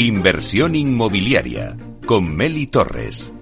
Inversión inmobiliaria con Meli Torres.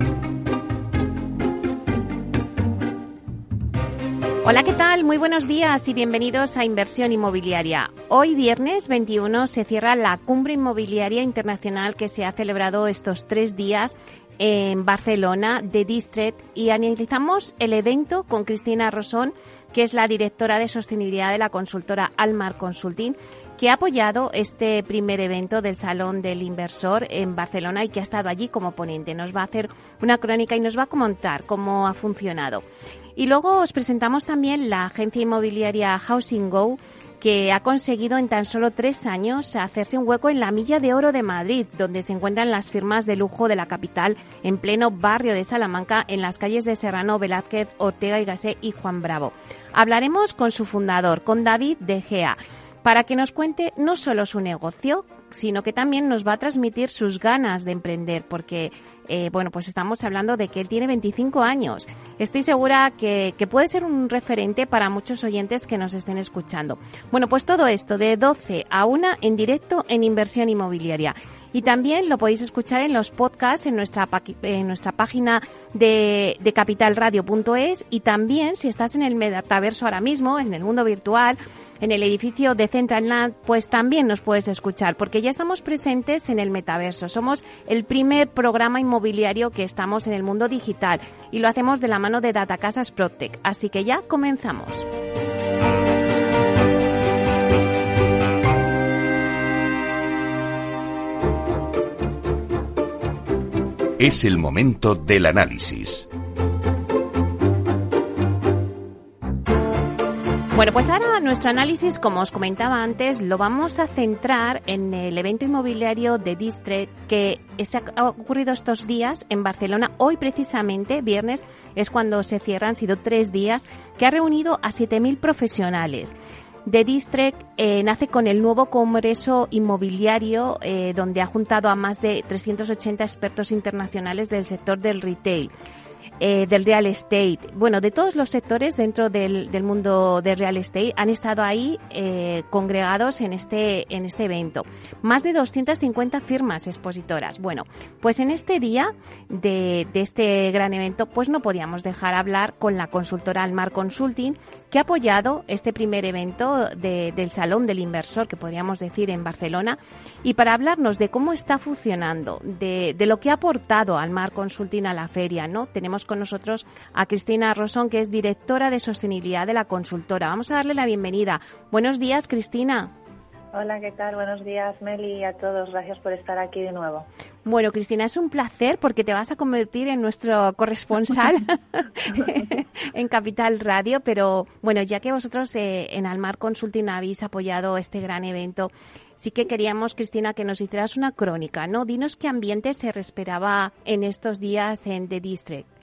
Hola, ¿qué tal? Muy buenos días y bienvenidos a Inversión Inmobiliaria. Hoy viernes 21 se cierra la Cumbre Inmobiliaria Internacional que se ha celebrado estos tres días en Barcelona de District y analizamos el evento con Cristina Rosón, que es la directora de sostenibilidad de la consultora Almar Consulting, que ha apoyado este primer evento del Salón del Inversor en Barcelona y que ha estado allí como ponente. Nos va a hacer una crónica y nos va a comentar cómo ha funcionado. Y luego os presentamos también la agencia inmobiliaria Housing Go, que ha conseguido en tan solo tres años hacerse un hueco en la Milla de Oro de Madrid, donde se encuentran las firmas de lujo de la capital en pleno barrio de Salamanca, en las calles de Serrano, Velázquez, Ortega y Gasset y Juan Bravo. Hablaremos con su fundador, con David De Gea para que nos cuente no solo su negocio, sino que también nos va a transmitir sus ganas de emprender, porque, eh, bueno, pues estamos hablando de que él tiene 25 años. Estoy segura que, puede ser un referente para muchos oyentes que nos estén escuchando. Bueno, pues todo esto de 12 a 1 en directo en inversión inmobiliaria. Y también lo podéis escuchar en los podcasts en nuestra, en nuestra página de, de capitalradio.es y también si estás en el metaverso ahora mismo, en el mundo virtual, en el edificio de Central pues también nos puedes escuchar porque ya estamos presentes en el metaverso. Somos el primer programa inmobiliario que estamos en el mundo digital y lo hacemos de la mano de Datacasas Protec. Así que ya comenzamos. Es el momento del análisis. Bueno, pues ahora nuestro análisis, como os comentaba antes, lo vamos a centrar en el evento inmobiliario de District que ha ocurrido estos días en Barcelona. Hoy precisamente, viernes, es cuando se cierran, han sido tres días, que ha reunido a 7.000 profesionales. The District eh, nace con el nuevo Congreso Inmobiliario, eh, donde ha juntado a más de 380 expertos internacionales del sector del retail. Eh, del real estate, bueno, de todos los sectores dentro del, del mundo del real estate han estado ahí eh, congregados en este, en este evento. Más de 250 firmas expositoras. Bueno, pues en este día de, de este gran evento, pues no podíamos dejar hablar con la consultora Almar Consulting, que ha apoyado este primer evento de, del Salón del Inversor, que podríamos decir en Barcelona, y para hablarnos de cómo está funcionando, de, lo que ha aportado Almar Consulting a la feria, ¿no? Tenemos con nosotros a Cristina Rosón, que es directora de sostenibilidad de la consultora. Vamos a darle la bienvenida. Buenos días, Cristina. Hola, ¿qué tal? Buenos días, Meli, y a todos. Gracias por estar aquí de nuevo. Bueno, Cristina, es un placer porque te vas a convertir en nuestro corresponsal en Capital Radio, pero bueno, ya que vosotros eh, en Almar Consulting habéis apoyado este gran evento, sí que queríamos, Cristina, que nos hicieras una crónica, ¿no? Dinos qué ambiente se respiraba en estos días en The District.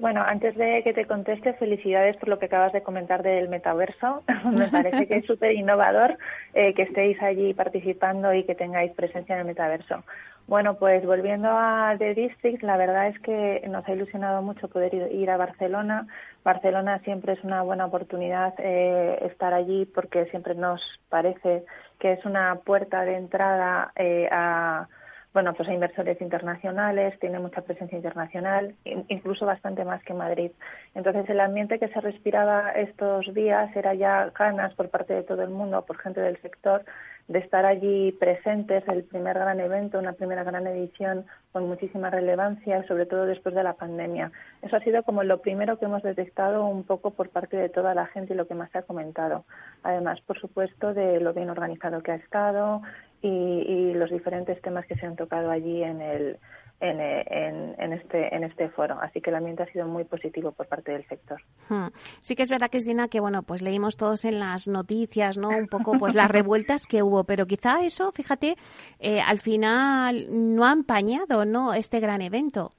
Bueno, antes de que te conteste, felicidades por lo que acabas de comentar del metaverso. Me parece que es súper innovador eh, que estéis allí participando y que tengáis presencia en el metaverso. Bueno, pues volviendo a The District, la verdad es que nos ha ilusionado mucho poder ir, a Barcelona. Barcelona siempre es una buena oportunidad eh, estar allí porque siempre nos parece que es una puerta de entrada eh, a bueno, pues hay inversores internacionales, tiene mucha presencia internacional, incluso bastante más que Madrid. Entonces, el ambiente que se respiraba estos días era ya ganas por parte de todo el mundo, por gente del sector, de estar allí presentes, el primer gran evento, una primera gran edición con muchísima relevancia, sobre todo después de la pandemia. Eso ha sido como lo primero que hemos detectado un poco por parte de toda la gente y lo que más se ha comentado. Además, por supuesto, de lo bien organizado que ha estado, y, y, los diferentes temas que se han tocado allí en el en, en, en, este en este foro. Así que el ambiente ha sido muy positivo por parte del sector. Hmm. sí que es verdad Cristina que bueno pues leímos todos en las noticias no un poco pues las revueltas que hubo pero quizá eso fíjate eh, al final no ha empañado no este gran evento.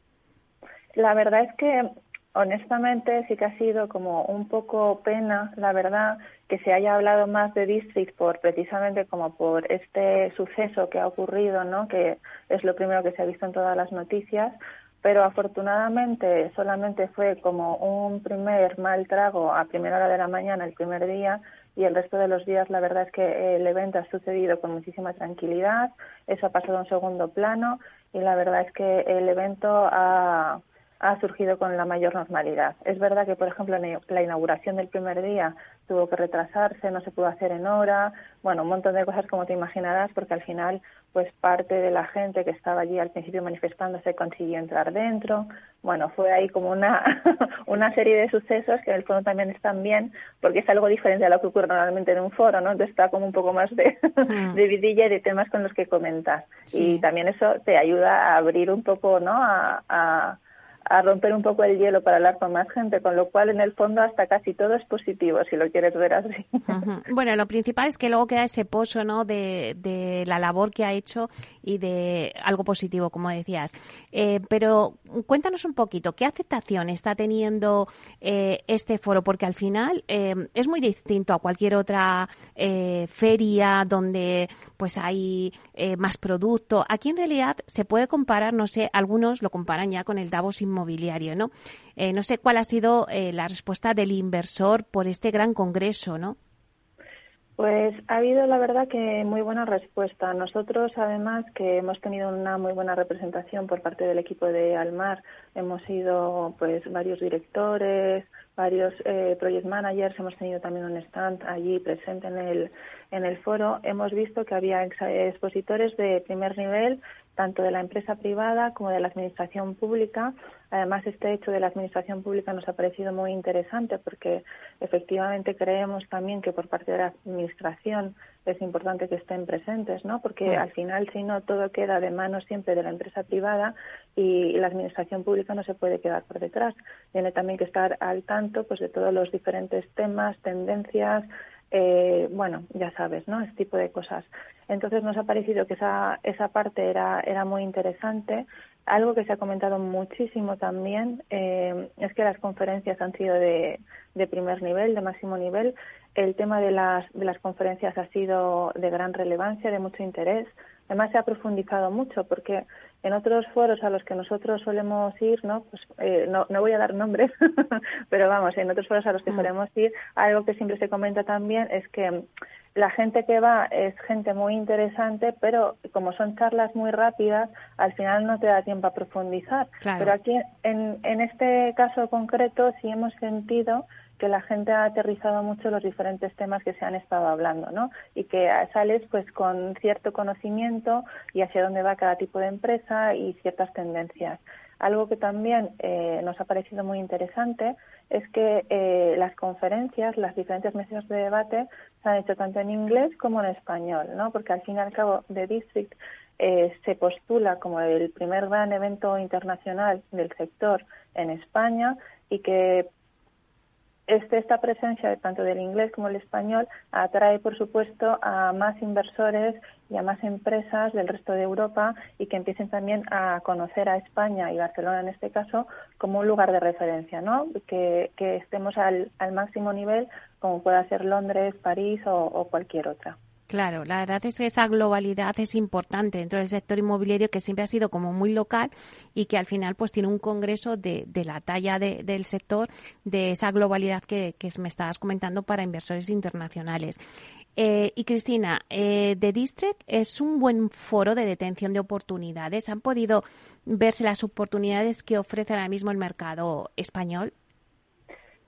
La verdad es que honestamente sí que ha sido como un poco pena, la verdad, que se haya hablado más de District por precisamente como por este suceso que ha ocurrido, ¿no? Que es lo primero que se ha visto en todas las noticias, pero afortunadamente solamente fue como un primer mal trago a primera hora de la mañana el primer día y el resto de los días la verdad es que el evento ha sucedido con muchísima tranquilidad, eso ha pasado a un segundo plano y la verdad es que el evento ha, ha surgido con la mayor normalidad. Es verdad que, por ejemplo, la inauguración del primer día tuvo que retrasarse, no se pudo hacer en hora, bueno, un montón de cosas como te imaginarás, porque al final, pues parte de la gente que estaba allí al principio manifestándose consiguió entrar dentro. Bueno, fue ahí como una, una serie de sucesos que en el fondo también están bien, porque es algo diferente a lo que ocurre normalmente en un foro, ¿no? Entonces está como un poco más de, mm. de vidilla y de temas con los que comentas. Y también eso te ayuda a abrir un poco, ¿no? a a romper un poco el hielo para hablar con más gente, con lo cual en el fondo hasta casi todo es positivo, si lo quieres ver así. Bueno, lo principal es que luego queda ese pozo ¿no? de, de, la labor que ha hecho y de algo positivo, como decías. Eh, pero cuéntanos un poquito, ¿qué aceptación está teniendo eh, este foro? Porque al final eh, es muy distinto a cualquier otra feria donde pues hay más producto. Aquí en realidad se puede comparar, no sé, algunos lo comparan ya con el Davos inmobiliario, ¿no? Eh, no sé cuál ha sido eh, la respuesta del inversor por este gran congreso, ¿no? Pues ha habido, la verdad, que muy buena respuesta. Nosotros, además, que hemos tenido una muy buena representación por parte del equipo de Almar, hemos sido, pues, varios directores, varios eh, project managers, hemos tenido también un stand allí presente en el, en el foro. Hemos visto que había expositores de primer nivel tanto de la empresa privada como de la administración pública. Además, este hecho de la administración pública nos ha parecido muy interesante porque efectivamente creemos también que por parte de la administración es importante que estén presentes, ¿no? Porque al final, si no, todo queda de manos siempre de la empresa privada y la administración pública no se puede quedar por detrás. Tiene también que estar al tanto, pues, de todos los diferentes temas, tendencias, eh, bueno, ya sabes, ¿no? Este tipo de cosas. Entonces nos ha parecido que esa, esa parte era, era muy interesante. Algo que se ha comentado muchísimo también eh, es que las conferencias han sido de, de primer nivel, de máximo nivel. El tema de las, de las conferencias ha sido de gran relevancia, de mucho interés. Además se ha profundizado mucho porque en otros foros a los que nosotros solemos ir, ¿no? Pues eh, no, no voy a dar nombres, pero vamos, en otros foros a los que mm. solemos ir, algo que siempre se comenta también es que la gente que va es gente muy interesante, pero como son charlas muy rápidas, al final no te da tiempo a profundizar. Pero aquí, en, en este caso concreto, sí hemos sentido que la gente ha aterrizado mucho los diferentes temas que se han estado hablando, ¿no? Y que sales pues con cierto conocimiento y hacia dónde va cada tipo de empresa y ciertas tendencias. Algo que también eh, nos ha parecido muy interesante es que eh, las conferencias, las diferentes mesas de debate se han hecho tanto en inglés como en español, ¿no? Porque al fin y al cabo The District eh, se postula como el primer gran evento internacional del sector en España y que este, esta presencia tanto del inglés como del español atrae, por supuesto, a más inversores y a más empresas del resto de Europa y que empiecen también a conocer a España y Barcelona en este caso como un lugar de referencia, ¿no? Que, estemos al, máximo nivel como pueda ser Londres, París o cualquier otra. Claro, la verdad es que esa globalidad es importante dentro del sector inmobiliario que siempre ha sido como muy local y que al final pues tiene un congreso de, la talla del sector, de esa globalidad que, me estabas comentando para inversores internacionales. Eh, y Cristina, eh, The District es un buen foro de detención de oportunidades. ¿Han podido verse las oportunidades que ofrece ahora mismo el mercado español?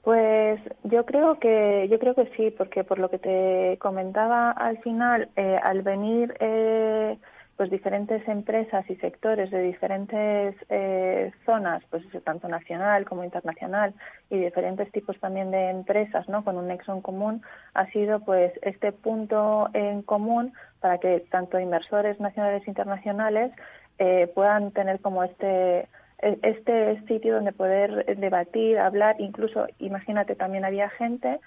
Pues yo creo que yo creo que sí, porque por lo que te comentaba al final, eh, al venir eh, pues diferentes empresas y sectores de diferentes eh, zonas, pues tanto nacional como internacional y diferentes tipos también de empresas, ¿no? Con un nexo en común, ha sido pues este punto en común para que tanto inversores nacionales e internacionales puedan tener como este este sitio donde poder debatir, hablar, incluso, imagínate, también había gente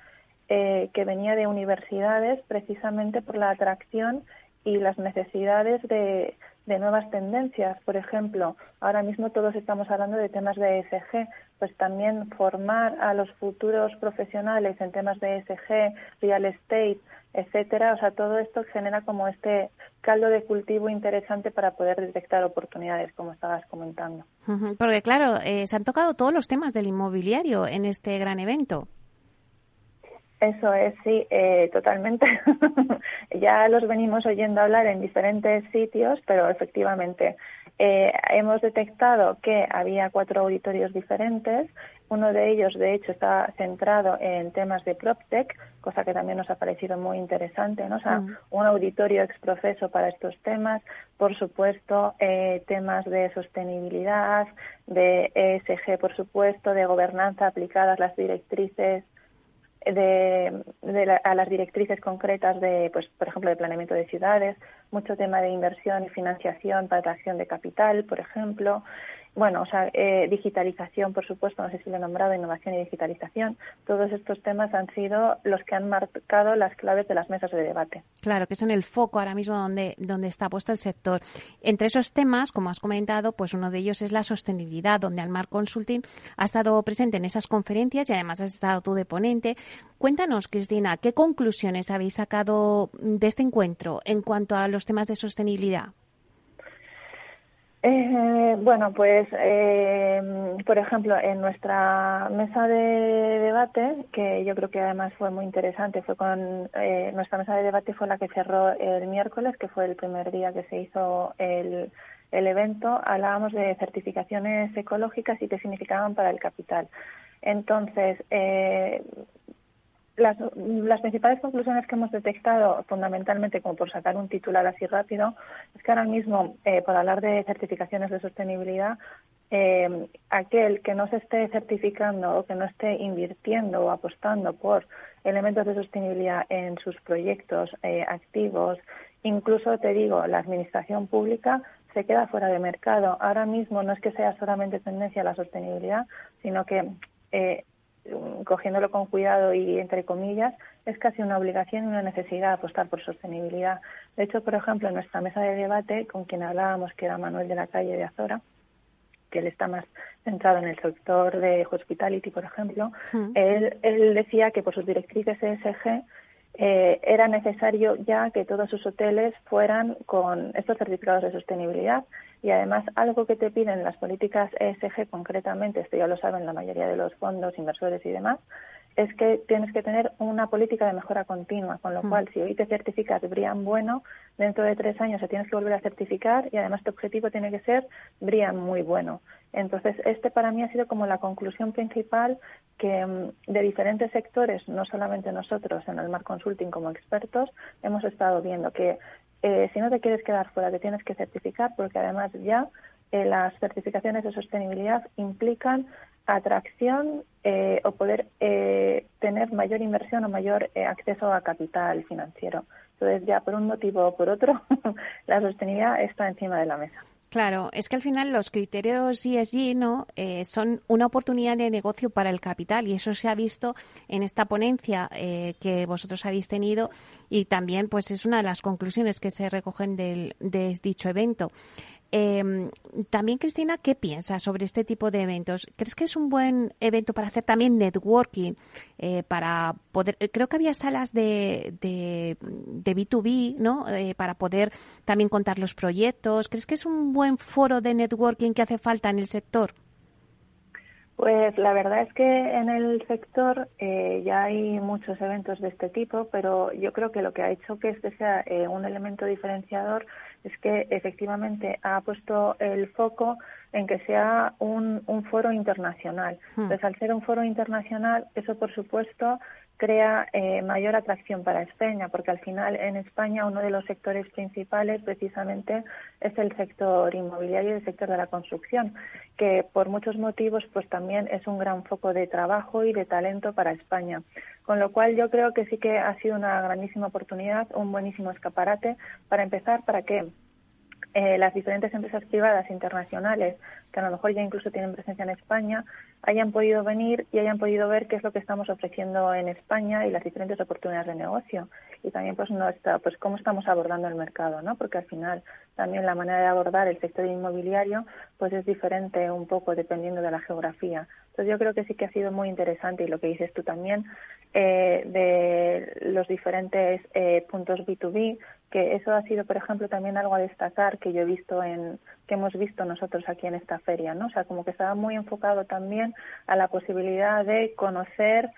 eh, que venía de universidades precisamente por la atracción y las necesidades de de nuevas tendencias. Por ejemplo, ahora mismo todos estamos hablando de temas de ESG, pues también formar a los futuros profesionales en temas de ESG, real estate, etcétera. O sea, todo esto genera como este caldo de cultivo interesante para poder detectar oportunidades, como estabas comentando. Porque claro, eh, se han tocado todos los temas del inmobiliario en este gran evento. Eso es, sí, eh, totalmente. ya los venimos oyendo hablar en diferentes sitios, pero efectivamente eh, hemos detectado que había cuatro auditorios diferentes. Uno de ellos, de hecho, está centrado en temas de PropTech, cosa que también nos ha parecido muy interesante, ¿no? O sea, mm. un auditorio exprofeso para estos temas. Por supuesto, eh, temas de sostenibilidad, de ESG, por supuesto, de gobernanza aplicadas las directrices de, a las directrices concretas de, pues, por ejemplo, de planeamiento de ciudades, mucho tema de inversión y financiación para atracción de capital, por ejemplo, bueno, o sea, eh, digitalización, por supuesto, no sé si lo he nombrado, innovación y digitalización, todos estos temas han sido los que han marcado las claves de las mesas de debate. Claro, que son el foco ahora mismo donde, donde está puesto el sector. Entre esos temas, como has comentado, pues uno de ellos es la sostenibilidad, donde Almar Consulting ha estado presente en esas conferencias y además has estado tú de ponente. Cuéntanos, Cristina, ¿qué conclusiones habéis sacado de este encuentro en cuanto a los temas de sostenibilidad? Eh, bueno, pues, eh, por ejemplo, en nuestra mesa de debate, que yo creo que además fue muy interesante, fue con eh, nuestra mesa de debate fue la que cerró el miércoles, que fue el primer día que se hizo el, el evento. Hablábamos de certificaciones ecológicas y qué significaban para el capital. Entonces, eh, las, las, principales conclusiones que hemos detectado, fundamentalmente, como por sacar un titular así rápido, es que ahora mismo, eh, por hablar de certificaciones de sostenibilidad, eh, aquel que no se esté certificando o que no esté invirtiendo o apostando por elementos de sostenibilidad en sus proyectos eh, activos, incluso te digo, la administración pública se queda fuera de mercado. Ahora mismo no es que sea solamente tendencia a la sostenibilidad, sino que eh, cogiéndolo con cuidado y entre comillas, es casi una obligación y una necesidad apostar por sostenibilidad. De hecho, por ejemplo, en nuestra mesa de debate, con quien hablábamos, que era Manuel de la Calle de Azora, que él está más centrado en el sector de hospitality, por ejemplo, hmm. él, él decía que por sus directrices ESG eh, era necesario ya que todos sus hoteles fueran con estos certificados de sostenibilidad y además algo que te piden las políticas ESG concretamente, esto ya lo saben la mayoría de los fondos, inversores y demás, es que tienes que tener una política de mejora continua, con lo mm. cual si hoy te certificas BRIAM bueno, dentro de tres años se tienes que volver a certificar y además tu objetivo tiene que ser muy bueno. Entonces, este para mí ha sido como la conclusión principal que mm, de diferentes sectores, no solamente nosotros en el Mar Consulting como expertos, hemos estado viendo que eh, si no te quieres quedar fuera, te tienes que certificar porque además ya eh, las certificaciones de sostenibilidad implican atracción eh, o poder eh, tener mayor inversión o mayor acceso a capital financiero. Entonces, ya por un motivo o por otro, la sostenibilidad está encima de la mesa. Claro, es que al final los criterios ESG ¿no? son una oportunidad de negocio para el capital y eso se ha visto en esta ponencia que vosotros habéis tenido y también pues es una de las conclusiones que se recogen del, de dicho evento. Eh, también, Cristina, ¿qué piensas sobre este tipo de eventos? ¿Crees que es un buen evento para hacer también networking? Eh, para poder, eh, creo que había salas de, de, de B2B, ¿no? Eh, para poder también contar los proyectos. ¿Crees que es un buen foro de networking que hace falta en el sector? Pues la verdad es que en el sector eh, ya hay muchos eventos de este tipo, pero yo creo que lo que ha hecho que este sea eh, un elemento diferenciador es que efectivamente ha puesto el foco en que sea un, un foro internacional. Hmm. Entonces, al ser un foro internacional, eso por supuesto crea eh, mayor atracción para España, porque al final en España uno de los sectores principales precisamente es el sector inmobiliario y el sector de la construcción, que por muchos motivos pues también es un gran foco de trabajo y de talento para España. Con lo cual yo creo que sí que ha sido una grandísima oportunidad, un buenísimo escaparate para empezar para que eh, las diferentes empresas privadas internacionales que a lo mejor ya incluso tienen presencia en España, hayan podido venir y hayan podido ver qué es lo que estamos ofreciendo en España y las diferentes oportunidades de negocio. Y también pues no está, pues cómo estamos abordando el mercado, ¿no? Porque al final también la manera de abordar el sector inmobiliario pues es diferente un poco dependiendo de la geografía. Entonces yo creo que sí que ha sido muy interesante y lo que dices tú también eh, de los diferentes eh, puntos B2B, que eso ha sido, por ejemplo, también algo a destacar que yo he visto en que hemos visto nosotros aquí en esta feria, ¿no? O sea, como que estaba muy enfocado también a la posibilidad de conocer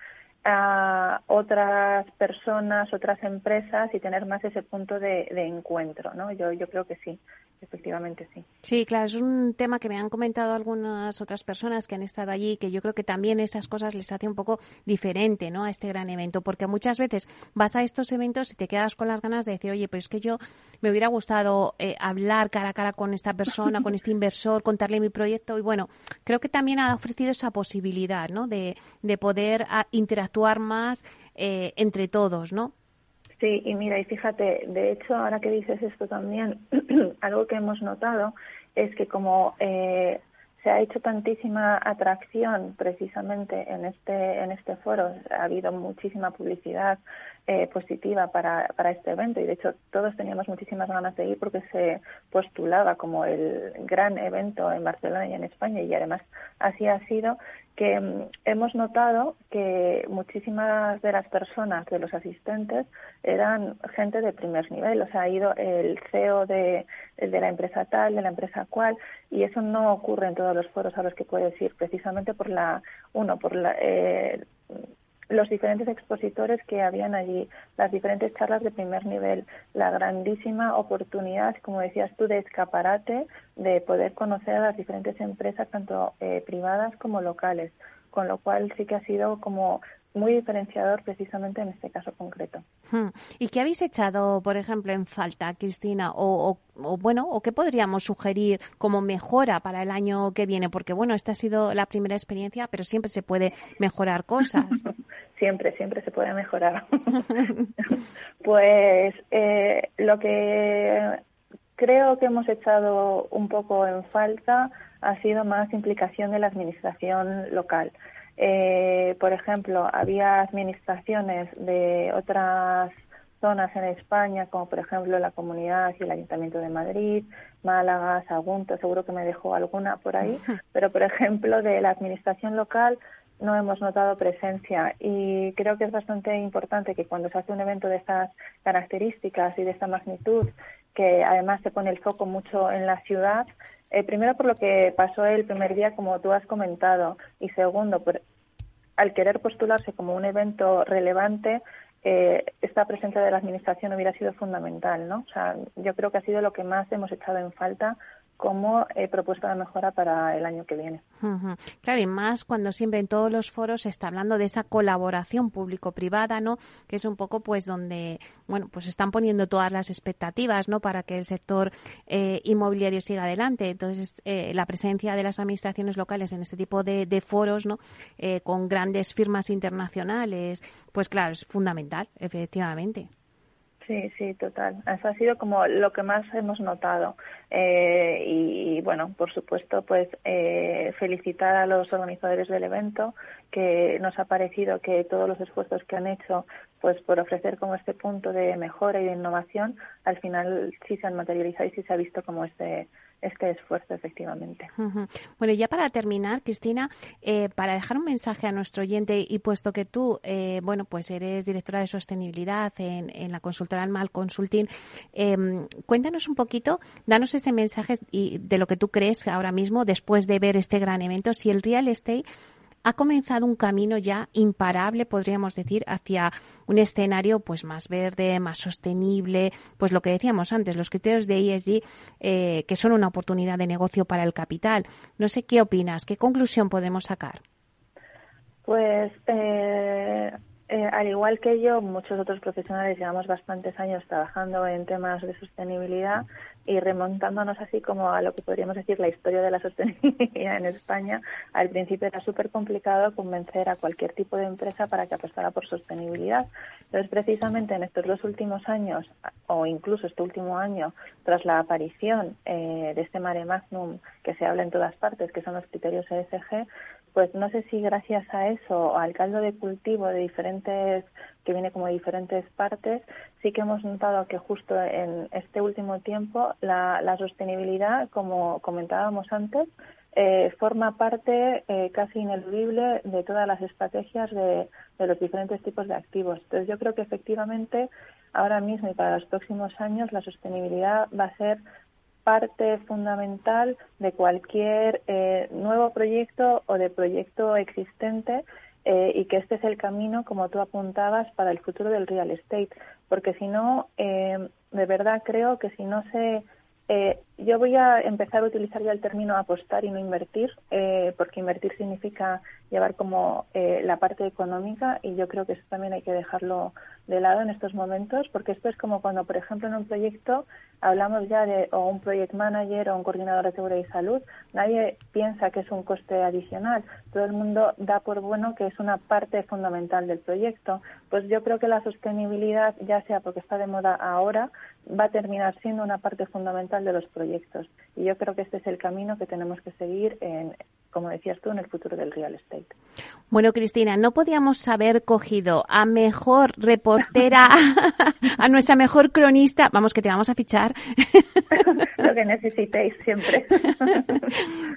a otras personas, otras empresas y tener más ese punto de, de encuentro, ¿no? Yo, yo creo que sí. Efectivamente, sí. Sí, claro, es un tema que me han comentado algunas otras personas que han estado allí, que yo creo que también esas cosas les hace un poco diferente, ¿no? A este gran evento, porque muchas veces vas a estos eventos y te quedas con las ganas de decir, oye, pero es que yo me hubiera gustado eh, hablar cara a cara con esta persona, con este inversor, contarle mi proyecto y bueno, creo que también ha ofrecido esa posibilidad, ¿no? De, de poder ah, interactuar más eh, entre todos, ¿no? Sí, y mira, y fíjate, de hecho, ahora que dices esto también, algo que hemos notado es que como eh, se ha hecho tantísima atracción precisamente en este en este foro, ha habido muchísima publicidad eh, positiva para, para este evento y de hecho todos teníamos muchísimas ganas de ir porque se postulaba como el gran evento en Barcelona y en España y además así ha sido que mm, hemos notado que muchísimas de las personas, de los asistentes, eran gente de primer nivel. O sea, ha ido el CEO de, de la empresa tal, de la empresa cual, y eso no ocurre en todos los foros a los que puedes ir, precisamente por la, uno, por la, eh, los diferentes expositores que habían allí, las diferentes charlas de primer nivel, la grandísima oportunidad, como decías tú, de escaparate, de poder conocer a las diferentes empresas, tanto eh, privadas como locales, con lo cual sí que ha sido como muy diferenciador precisamente en este caso concreto. Hmm. ¿Y qué habéis echado, por ejemplo, en falta, Cristina? O, bueno, o qué podríamos sugerir como mejora para el año que viene? Porque bueno, esta ha sido la primera experiencia, pero siempre se puede mejorar cosas. siempre, siempre se puede mejorar. pues eh, lo que creo que hemos echado un poco en falta ha sido más implicación de la administración local. Eh, por ejemplo, había administraciones de otras zonas en España, como por ejemplo la Comunidad y el Ayuntamiento de Madrid, Málaga, Sagunto, seguro que me dejó alguna por ahí, pero por ejemplo de la administración local no hemos notado presencia. Y creo que es bastante importante que cuando se hace un evento de estas características y de esta magnitud, que además se pone el foco mucho en la ciudad, eh, primero por lo que pasó el primer día, como tú has comentado, y segundo, por, al querer postularse como un evento relevante, eh, esta presencia de la Administración hubiera sido fundamental, ¿no? O sea, yo creo que ha sido lo que más hemos echado en falta como eh, propuesta de mejora para el año que viene. Claro, y más cuando siempre en todos los foros se está hablando de esa colaboración público-privada, ¿no? Que es un poco, pues, donde, bueno, pues están poniendo todas las expectativas, ¿no? Para que el sector eh, inmobiliario siga adelante. Entonces, eh, la presencia de las administraciones locales en este tipo de, de foros, ¿no? Eh, con grandes firmas internacionales, pues claro, es fundamental, efectivamente. Sí, sí, total. Eso ha sido como lo que más hemos notado. Eh, y, bueno, por supuesto, pues eh, felicitar a los organizadores del evento, que nos ha parecido que todos los esfuerzos que han hecho pues por ofrecer como este punto de mejora y de innovación, al final sí se han materializado y sí se ha visto como este este esfuerzo, efectivamente. Bueno, ya para terminar, Cristina, eh, para dejar un mensaje a nuestro oyente y puesto que tú, eh, bueno, pues eres directora de sostenibilidad en, en la consultora Almal Consulting, em, cuéntanos un poquito, danos ese mensaje y de lo que tú crees ahora mismo, después de ver este gran evento, si el real estate ha comenzado un camino ya imparable, podríamos decir, hacia un escenario pues más verde, más sostenible, pues lo que decíamos antes, los criterios de ESG eh, que son una oportunidad de negocio para el capital. No sé qué opinas, qué conclusión podemos sacar. Pues eh, eh, al igual que yo, muchos otros profesionales llevamos bastantes años trabajando en temas de sostenibilidad. y remontándonos así como a lo que podríamos decir la historia de la sostenibilidad en España, al principio era súper complicado convencer a cualquier tipo de empresa para que apostara por sostenibilidad. Entonces, precisamente en estos dos últimos años, o incluso este último año, tras la aparición eh, de este mare magnum que se habla en todas partes, que son los criterios ESG, pues no sé si gracias a eso o al caldo de cultivo de diferentes que viene como de diferentes partes sí que hemos notado que justo en este último tiempo la, sostenibilidad como comentábamos antes eh, forma parte eh, casi ineludible de todas las estrategias de, de los diferentes tipos de activos. Entonces yo creo que efectivamente ahora mismo y para los próximos años la sostenibilidad va a ser parte fundamental de cualquier eh, nuevo proyecto o de proyecto existente eh, y que este es el camino, como tú apuntabas, para el futuro del real estate. Porque si no, eh, de verdad creo que si no se... yo voy a empezar a utilizar ya el término apostar y no invertir, porque invertir significa llevar como la parte económica y yo creo que eso también hay que dejarlo de lado en estos momentos, porque esto es como cuando, por ejemplo, en un proyecto hablamos ya de o un project manager o un coordinador de seguridad y salud, nadie piensa que es un coste adicional. Todo el mundo da por bueno que es una parte fundamental del proyecto. Pues yo creo que la sostenibilidad, ya sea porque está de moda ahora, va a terminar siendo una parte fundamental de los proyectos. Y yo creo que este es el camino que tenemos que seguir en, como decías tú, en el futuro del real estate. Bueno, Cristina, no podíamos haber cogido a mejor reportera, a nuestra mejor cronista, vamos que te vamos a fichar. Lo que necesitéis siempre.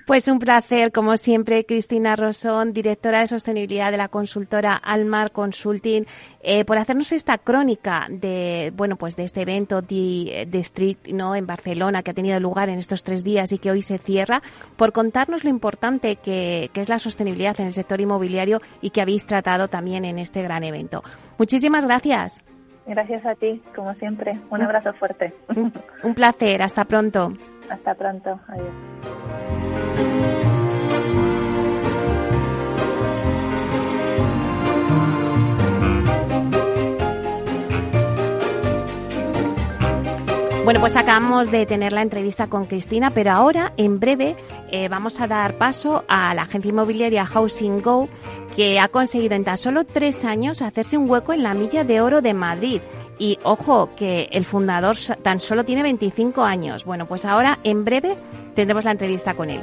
Pues un placer, como siempre, Cristina Rosón, directora de sostenibilidad de la consultora Almar Consulting, eh, por hacernos esta crónica de, bueno, pues de este evento de, de Street, ¿no? En Barcelona, que ha tenido lugar en estos tres días y que hoy se cierra, por contarnos lo importante que, es la sostenibilidad en el sector inmobiliario y que habéis tratado también en este gran evento. Muchísimas gracias. Gracias a ti, como siempre. Un abrazo fuerte. Un placer. Hasta pronto. Hasta pronto. Adiós. Bueno, pues acabamos de tener la entrevista con Cristina, pero ahora, en breve, eh, vamos a dar paso a la agencia inmobiliaria Housing Go, que ha conseguido en tan solo tres años hacerse un hueco en la milla de oro de Madrid. Y ojo, que el fundador tan solo tiene 25 años. Bueno, pues ahora, en breve, tendremos la entrevista con él.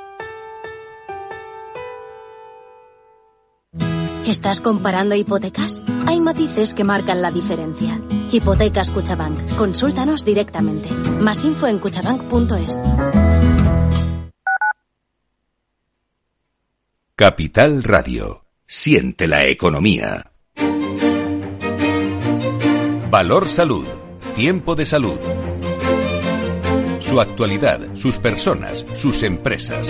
¿Estás comparando hipotecas? Hay matices que marcan la diferencia. Hipotecas Cuchabank. Consúltanos directamente. Más info en cuchabank.es. Capital Radio. Siente la economía. Valor Salud. Tiempo de salud. Su actualidad, sus personas, sus empresas.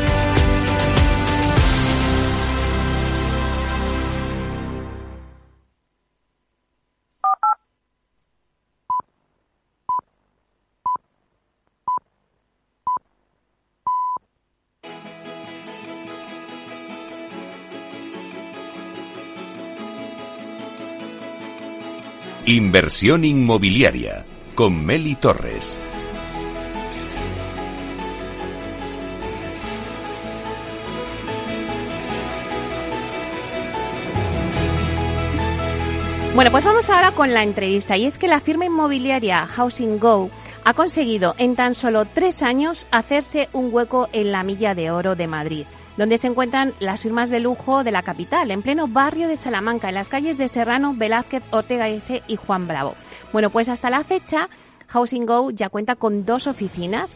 Inversión inmobiliaria con Meli Torres. Bueno, pues vamos ahora con la entrevista. Y es que la firma inmobiliaria Housing Go ha conseguido en tan solo tres años hacerse un hueco en la milla de oro de Madrid donde se encuentran las firmas de lujo de la capital, en pleno barrio de Salamanca, en las calles de Serrano, Velázquez, Ortega S y Juan Bravo. Bueno, pues hasta la fecha, Housing Go ya cuenta con dos oficinas,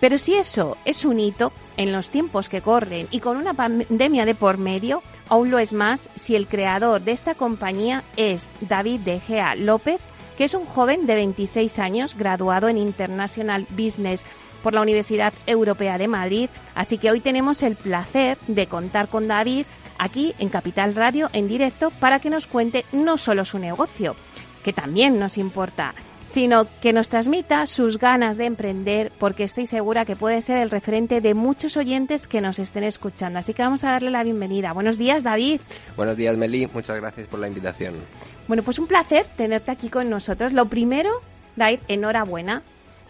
pero si eso es un hito en los tiempos que corren y con una pandemia de por medio, aún lo es más si el creador de esta compañía es David De Gea López, que es un joven de 26 años, graduado en International Business por la Universidad Europea de Madrid. Así que hoy tenemos el placer de contar con David aquí en Capital Radio en directo para que nos cuente no solo su negocio, que también nos importa, sino que nos transmita sus ganas de emprender, porque estoy segura que puede ser el referente de muchos oyentes que nos estén escuchando. Así que vamos a darle la bienvenida. Buenos días, David. Buenos días, Meli. Muchas gracias por la invitación. Bueno, pues un placer tenerte aquí con nosotros. Lo primero, David, enhorabuena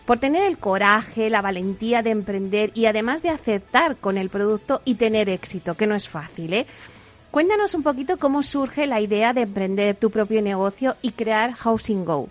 por tener el coraje, la valentía de emprender y además de aceptar con el producto y tener éxito, que no es fácil, ¿eh? Cuéntanos un poquito cómo surge la idea de emprender tu propio negocio y crear Housing Go.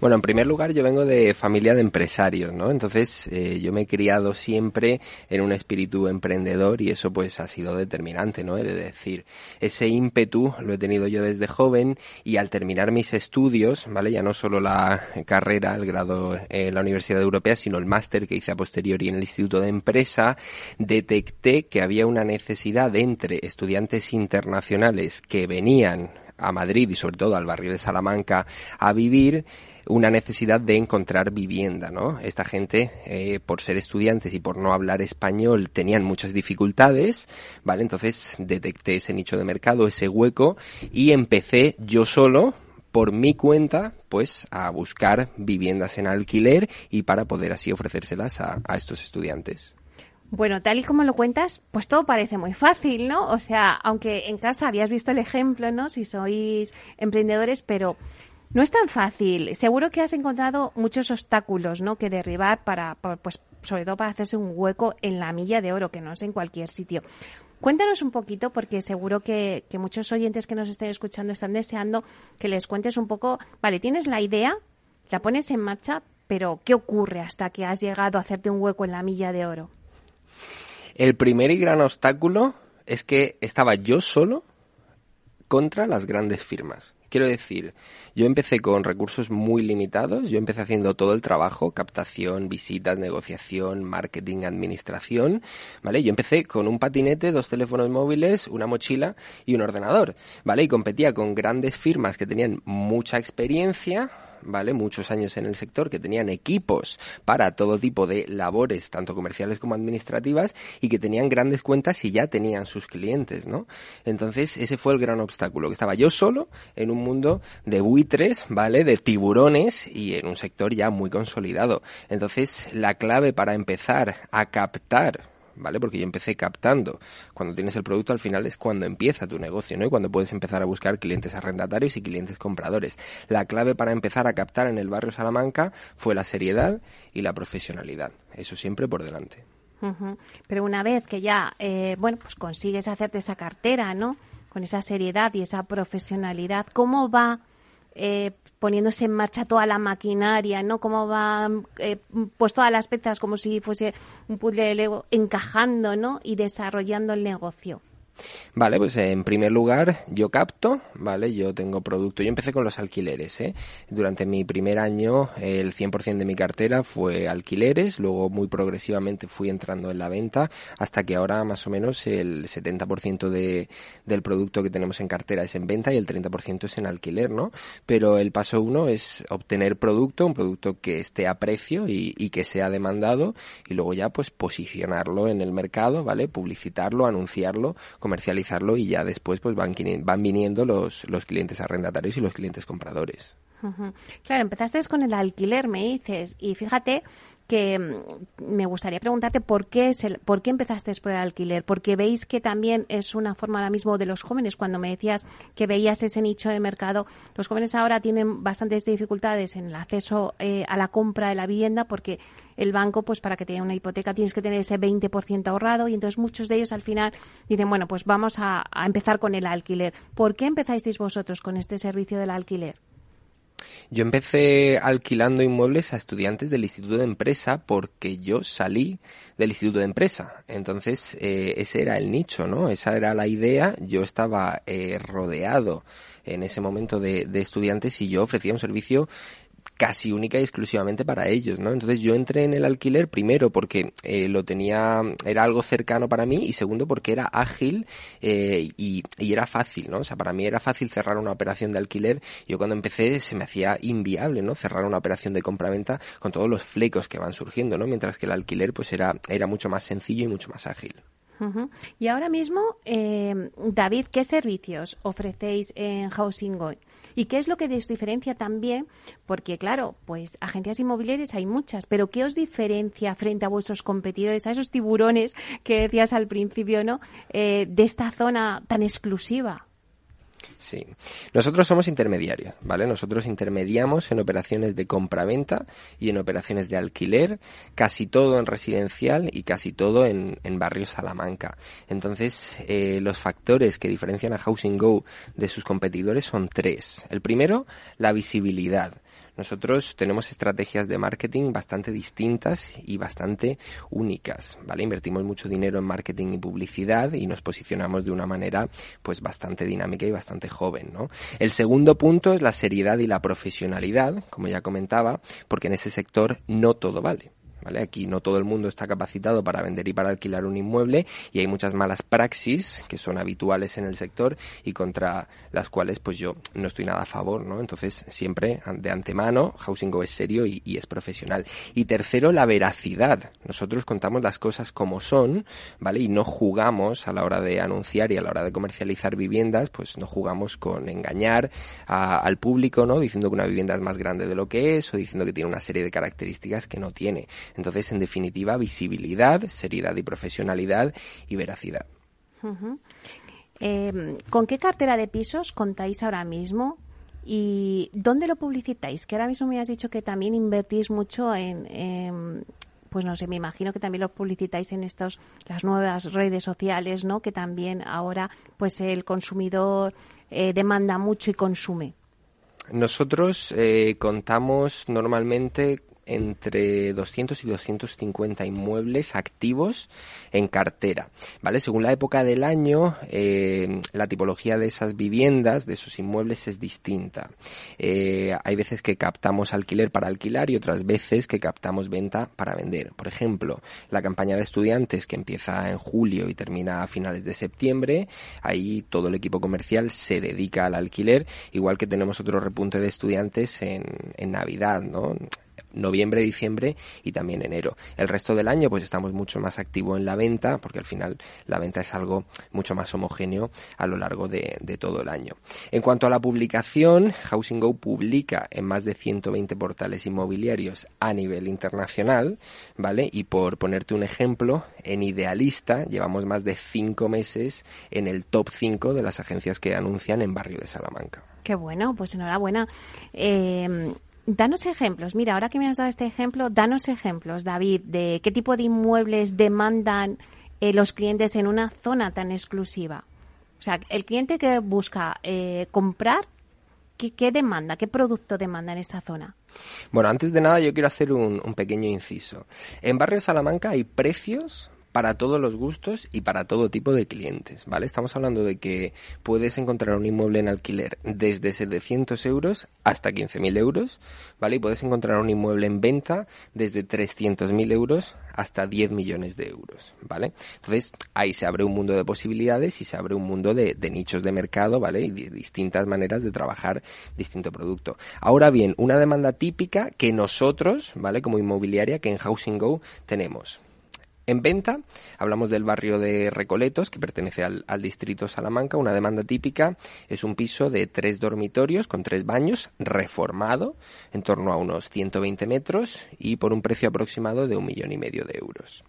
Bueno, en primer lugar yo vengo de familia de empresarios, ¿no? Entonces eh, yo me he criado siempre en un espíritu emprendedor y eso pues ha sido determinante, ¿no? Es decir, ese ímpetu lo he tenido yo desde joven y al terminar mis estudios, ¿vale? Ya no solo la carrera, el grado en la Universidad Europea, sino el máster que hice a posteriori en el Instituto de Empresa, detecté que había una necesidad entre estudiantes internacionales que venían a Madrid y sobre todo al barrio de Salamanca a vivir una necesidad de encontrar vivienda, ¿no? Esta gente, eh, por ser estudiantes y por no hablar español, tenían muchas dificultades, ¿vale? Entonces detecté ese nicho de mercado, ese hueco, y empecé yo solo, por mi cuenta, pues a buscar viviendas en alquiler y para poder así ofrecérselas a, a estos estudiantes. Bueno, tal y como lo cuentas, pues todo parece muy fácil, ¿no? O sea, aunque en casa habías visto el ejemplo, ¿no? Si sois emprendedores, pero no es tan fácil. Seguro que has encontrado muchos obstáculos, ¿no? Que derribar para, pues, sobre todo para hacerse un hueco en la milla de oro, que no es en cualquier sitio. Cuéntanos un poquito, porque seguro que, que muchos oyentes que nos estén escuchando están deseando que les cuentes un poco, vale, tienes la idea, la pones en marcha, pero ¿qué ocurre hasta que has llegado a hacerte un hueco en la milla de oro? El primer y gran obstáculo es que estaba yo solo contra las grandes firmas. Quiero decir, yo empecé con recursos muy limitados, yo empecé haciendo todo el trabajo, captación, visitas, negociación, marketing, administración, ¿vale? Yo empecé con un patinete, dos teléfonos móviles, una mochila y un ordenador, ¿vale? Y competía con grandes firmas que tenían mucha experiencia, ¿vale? Muchos años en el sector que tenían equipos para todo tipo de labores, tanto comerciales como administrativas, y que tenían grandes cuentas y ya tenían sus clientes, ¿no? Entonces, ese fue el gran obstáculo, que estaba yo solo en un mundo de buitres, ¿vale? De tiburones y en un sector ya muy consolidado. Entonces, la clave para empezar a captar ¿vale? Porque yo empecé captando. Cuando tienes el producto al final es cuando empieza tu negocio, ¿no? Y cuando puedes empezar a buscar clientes arrendatarios y clientes compradores. La clave para empezar a captar en el barrio Salamanca fue la seriedad y la profesionalidad. Eso siempre por delante. Pero una vez que ya, eh, bueno, pues consigues hacerte esa cartera, ¿no? Con esa seriedad y esa profesionalidad, ¿cómo va eh, poniéndose en marcha toda la maquinaria, ¿no? Cómo van eh, pues todas las piezas como si fuese un puzzle de Lego encajando, ¿no? Y desarrollando el negocio. Vale, pues en primer lugar yo capto, ¿vale? Yo tengo producto. Yo empecé con los alquileres, ¿eh? Durante mi primer año el 100% de mi cartera fue alquileres, luego muy progresivamente fui entrando en la venta hasta que ahora más o menos el 70% de, del producto que tenemos en cartera es en venta y el 30% es en alquiler, ¿no? Pero el paso uno es obtener producto, un producto que esté a precio y, y que sea demandado y luego ya pues posicionarlo en el mercado, ¿vale? Publicitarlo, anunciarlo, comercializarlo y ya después pues van, van viniendo los, los clientes arrendatarios y los clientes compradores. Claro, empezaste con el alquiler, me dices, y fíjate que mm, me gustaría preguntarte por qué es el, por qué empezaste por el alquiler, porque veis que también es una forma ahora mismo de los jóvenes. Cuando me decías que veías ese nicho de mercado, los jóvenes ahora tienen bastantes dificultades en el acceso eh, a la compra de la vivienda porque el banco, pues para que te dé una hipoteca tienes que tener ese 20% ahorrado y entonces muchos de ellos al final dicen, bueno, pues vamos a, a empezar con el alquiler. ¿Por qué empezasteis vosotros con este servicio del alquiler? Yo empecé alquilando inmuebles a estudiantes del Instituto de Empresa porque yo salí del Instituto de Empresa. Entonces, eh, ese era el nicho, ¿no? Esa era la idea. Yo estaba eh, rodeado en ese momento de, de, estudiantes y yo ofrecía un servicio casi única y exclusivamente para ellos, ¿no? Entonces yo entré en el alquiler primero porque eh, lo tenía, era algo cercano para mí y segundo porque era ágil eh, y, era fácil, ¿no? O sea, para mí era fácil cerrar una operación de alquiler. Yo cuando empecé se me hacía inviable, ¿no? Cerrar una operación de compra-venta con todos los flecos que van surgiendo, ¿no? Mientras que el alquiler pues era, era mucho más sencillo y mucho más ágil. Y ahora mismo, eh, David, ¿qué servicios ofrecéis en Housing Go? ¿Y qué es lo que os diferencia también? Porque, claro, pues agencias inmobiliarias hay muchas, pero ¿qué os diferencia frente a vuestros competidores, a esos tiburones que decías al principio, ¿no? Eh, de esta zona tan exclusiva. Sí. Nosotros somos intermediarios, ¿vale? Nosotros intermediamos en operaciones de compra-venta y en operaciones de alquiler, casi todo en residencial y casi todo en, en barrio Salamanca. Entonces, eh, los factores que diferencian a Housing Go de sus competidores son tres. El primero, la visibilidad. Nosotros tenemos estrategias de marketing bastante distintas y bastante únicas, ¿vale? Invertimos mucho dinero en marketing y publicidad y nos posicionamos de una manera pues bastante dinámica y bastante joven, ¿no? El segundo punto es la seriedad y la profesionalidad, como ya comentaba, porque en este sector no todo vale. ¿Vale? Aquí no todo el mundo está capacitado para vender y para alquilar un inmueble y hay muchas malas praxis que son habituales en el sector y contra las cuales pues yo no estoy nada a favor, ¿no? Entonces siempre de antemano Housing Go es serio y, es profesional. Y tercero, la veracidad. Nosotros contamos las cosas como son, ¿vale? Y no jugamos a la hora de anunciar y a la hora de comercializar viviendas, pues no jugamos con engañar al público, ¿no? Diciendo que una vivienda es más grande de lo que es o diciendo que tiene una serie de características que no tiene. Entonces, en definitiva, visibilidad, seriedad y profesionalidad y veracidad. Uh -huh. eh, ¿Con qué cartera de pisos contáis ahora mismo? ¿Y dónde lo publicitáis? Que ahora mismo me has dicho que también invertís mucho en, en pues no sé, me imagino que también lo publicitáis en estos las nuevas redes sociales, ¿no? Que también ahora pues el consumidor eh, demanda mucho y consume. Nosotros eh, contamos normalmente entre 200 y 250 inmuebles activos en cartera, ¿vale? Según la época del año, eh, la tipología de esas viviendas, de esos inmuebles es distinta. Eh, hay veces que captamos alquiler para alquilar y otras veces que captamos venta para vender. Por ejemplo, la campaña de estudiantes que empieza en julio y termina a finales de septiembre, ahí todo el equipo comercial se dedica al alquiler, igual que tenemos otro repunte de estudiantes en, en Navidad, ¿no? Noviembre, diciembre y también enero. El resto del año pues estamos mucho más activos en la venta porque al final la venta es algo mucho más homogéneo a lo largo de, todo el año. En cuanto a la publicación, Housing Go publica en más de 120 portales inmobiliarios a nivel internacional, ¿vale? Y por ponerte un ejemplo, en Idealista llevamos más de 5 meses en el top 5 de las agencias que anuncian en barrio de Salamanca. Qué bueno, pues enhorabuena. Eh, Danos ejemplos. Mira, ahora que me has dado este ejemplo, danos ejemplos, David, de qué tipo de inmuebles demandan eh, los clientes en una zona tan exclusiva. O sea, el cliente que busca eh, comprar, ¿qué, ¿qué, demanda? ¿Qué producto demanda en esta zona? Bueno, antes de nada yo quiero hacer un, un pequeño inciso. En Barrio Salamanca hay precios para todos los gustos y para todo tipo de clientes, ¿vale? Estamos hablando de que puedes encontrar un inmueble en alquiler desde 700 euros hasta 15.000 euros, ¿vale? Y puedes encontrar un inmueble en venta desde 300.000 euros hasta 10 millones de euros, ¿vale? Entonces, ahí se abre un mundo de posibilidades y se abre un mundo de, nichos de mercado, ¿vale? Y de distintas maneras de trabajar distinto producto. Ahora bien, una demanda típica que nosotros, ¿vale? Como inmobiliaria, que en Housing Go tenemos. En venta, hablamos del barrio de Recoletos, que pertenece al, distrito Salamanca. Una demanda típica es un piso de tres dormitorios con tres baños, reformado, en torno a unos 120 metros y por un precio aproximado de un millón y medio de euros.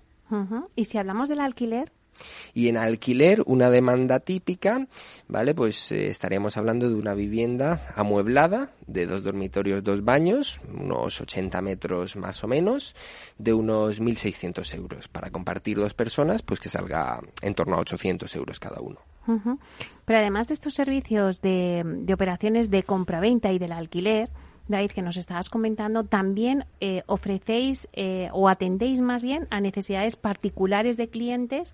¿Y si hablamos del alquiler? Y en alquiler, una demanda típica, ¿vale? Pues eh, estaríamos hablando de una vivienda amueblada, de dos dormitorios, dos baños, unos 80 metros más o menos, de unos 1.600 euros. Para compartir dos personas, pues que salga en torno a 800 euros cada uno. Pero además de estos servicios de, de operaciones de compra-venta y del alquiler, David, que nos estabas comentando, también eh, ofrecéis eh, o atendéis más bien a necesidades particulares de clientes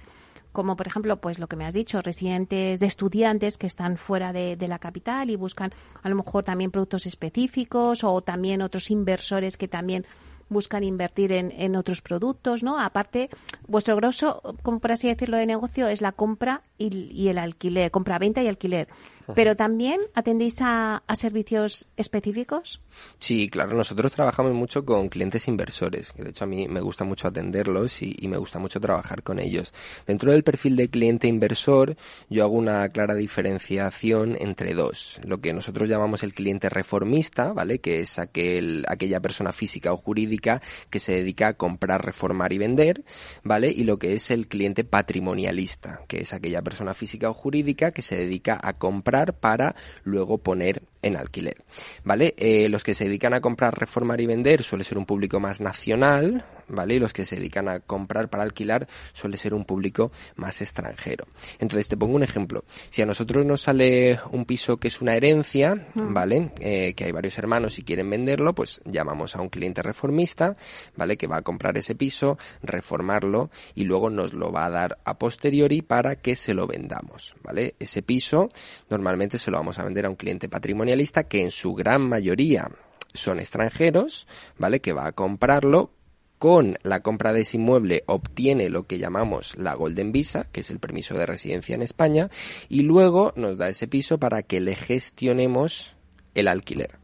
como por ejemplo, pues lo que me has dicho, residentes de estudiantes que están fuera de, la capital y buscan a lo mejor también productos específicos o también otros inversores que también buscan invertir en, en otros productos, ¿no? Aparte, vuestro grosso, como por así decirlo, de negocio es la compra y, y el alquiler, compra-venta y alquiler. Pero también atendéis a, servicios específicos. Sí, claro, nosotros trabajamos mucho con clientes inversores, que de hecho a mí me gusta mucho atenderlos y, me gusta mucho trabajar con ellos. Dentro del perfil de cliente inversor, yo hago una clara diferenciación entre dos. Lo que nosotros llamamos el cliente reformista, ¿vale? Que es aquel, aquella persona física o jurídica que se dedica a comprar, reformar y vender, ¿vale? Y lo que es el cliente patrimonialista, que es aquella persona física o jurídica que se dedica a comprar para luego poner en alquiler. ¿Vale? Eh, los que se dedican a comprar, reformar y vender suele ser un público más nacional, ¿vale? Y los que se dedican a comprar para alquilar suele ser un público más extranjero. Entonces, te pongo un ejemplo. Si a nosotros nos sale un piso que es una herencia, mm. ¿vale? Eh, que hay varios hermanos y quieren venderlo, pues llamamos a un cliente reformista, ¿vale? Que va a comprar ese piso, reformarlo y luego nos lo va a dar a posteriori para que se lo vendamos, ¿vale? Ese piso normalmente se lo vamos a vender a un cliente patrimonial que en su gran mayoría son extranjeros, ¿vale? Que va a comprarlo con la compra de ese inmueble obtiene lo que llamamos la Golden Visa, que es el permiso de residencia en España, y luego nos da ese piso para que le gestionemos el alquiler.